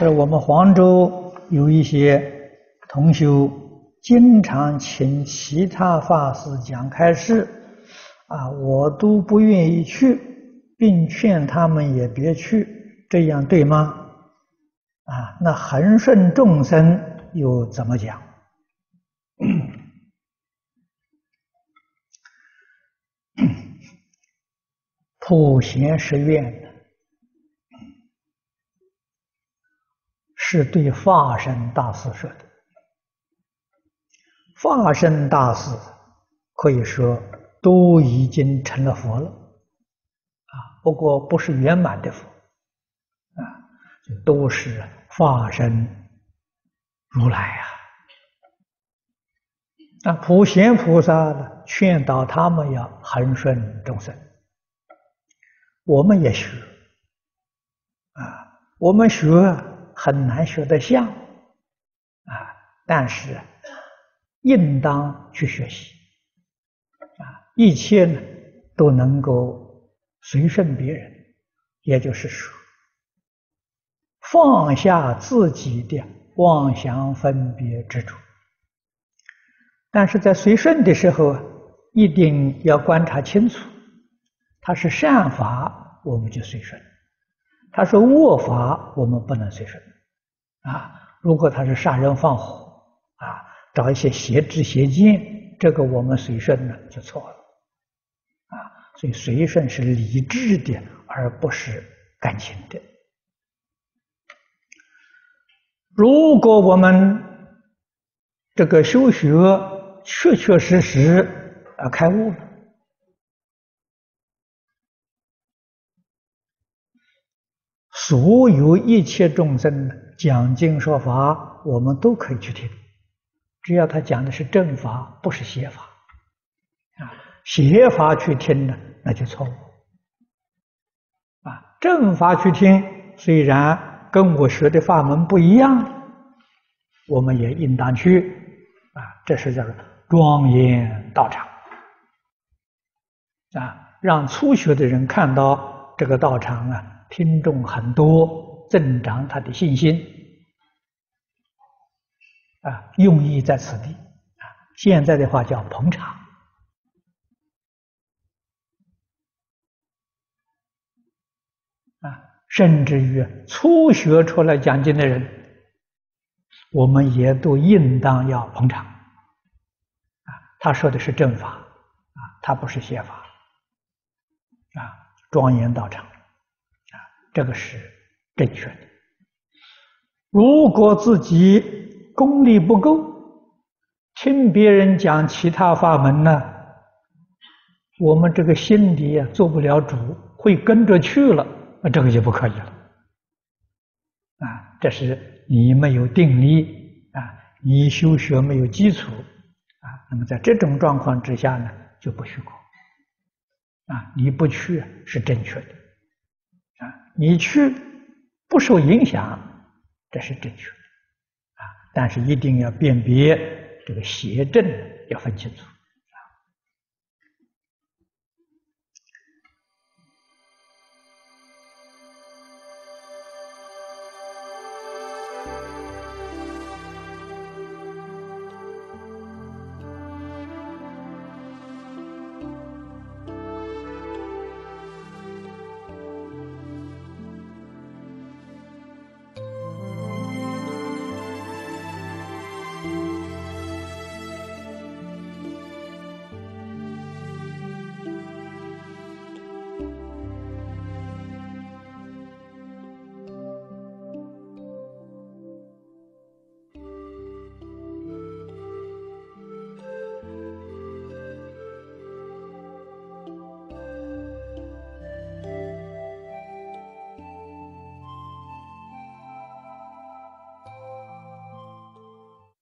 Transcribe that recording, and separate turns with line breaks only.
在我们黄州有一些同修，经常请其他法师讲开示，啊，我都不愿意去，并劝他们也别去，这样对吗？啊，那恒顺众生又怎么讲？普贤十愿的是对化身大师说的。化身大师可以说都已经成了佛了，啊，不过不是圆满的佛，啊，都是化身如来啊。那普贤菩萨呢，劝导他们要恒顺众生。我们也学，啊，我们学很难学得像，啊，但是应当去学习，啊，一切呢都能够随顺别人，也就是说，放下自己的妄想分别执着，但是在随顺的时候，一定要观察清楚。他是善法，我们就随顺；他说恶法，我们不能随顺。啊，如果他是杀人放火，啊，找一些邪知邪见，这个我们随顺呢就错了。啊，所以随顺是理智的，而不是感情的。如果我们这个修学确确实实啊开悟了。所有一切众生呢讲经说法，我们都可以去听，只要他讲的是正法，不是邪法，啊，邪法去听呢，那就错误。啊，正法去听，虽然跟我学的法门不一样，我们也应当去，啊，这是叫做庄严道场，啊，让初学的人看到这个道场啊。听众很多，增长他的信心啊，用意在此地啊。现在的话叫捧场啊，甚至于初学出来讲经的人，我们也都应当要捧场啊。他说的是正法啊，他不是邪法啊，庄严道场啊。这个是正确的。如果自己功力不够，听别人讲其他法门呢，我们这个心里啊做不了主，会跟着去了，那这个就不可以了。啊，这是你没有定力啊，你修学没有基础啊。那么在这种状况之下呢，就不许过。啊，你不去是正确的。啊你去不受影响，这是正确的啊！但是一定要辨别这个邪正，要分清楚。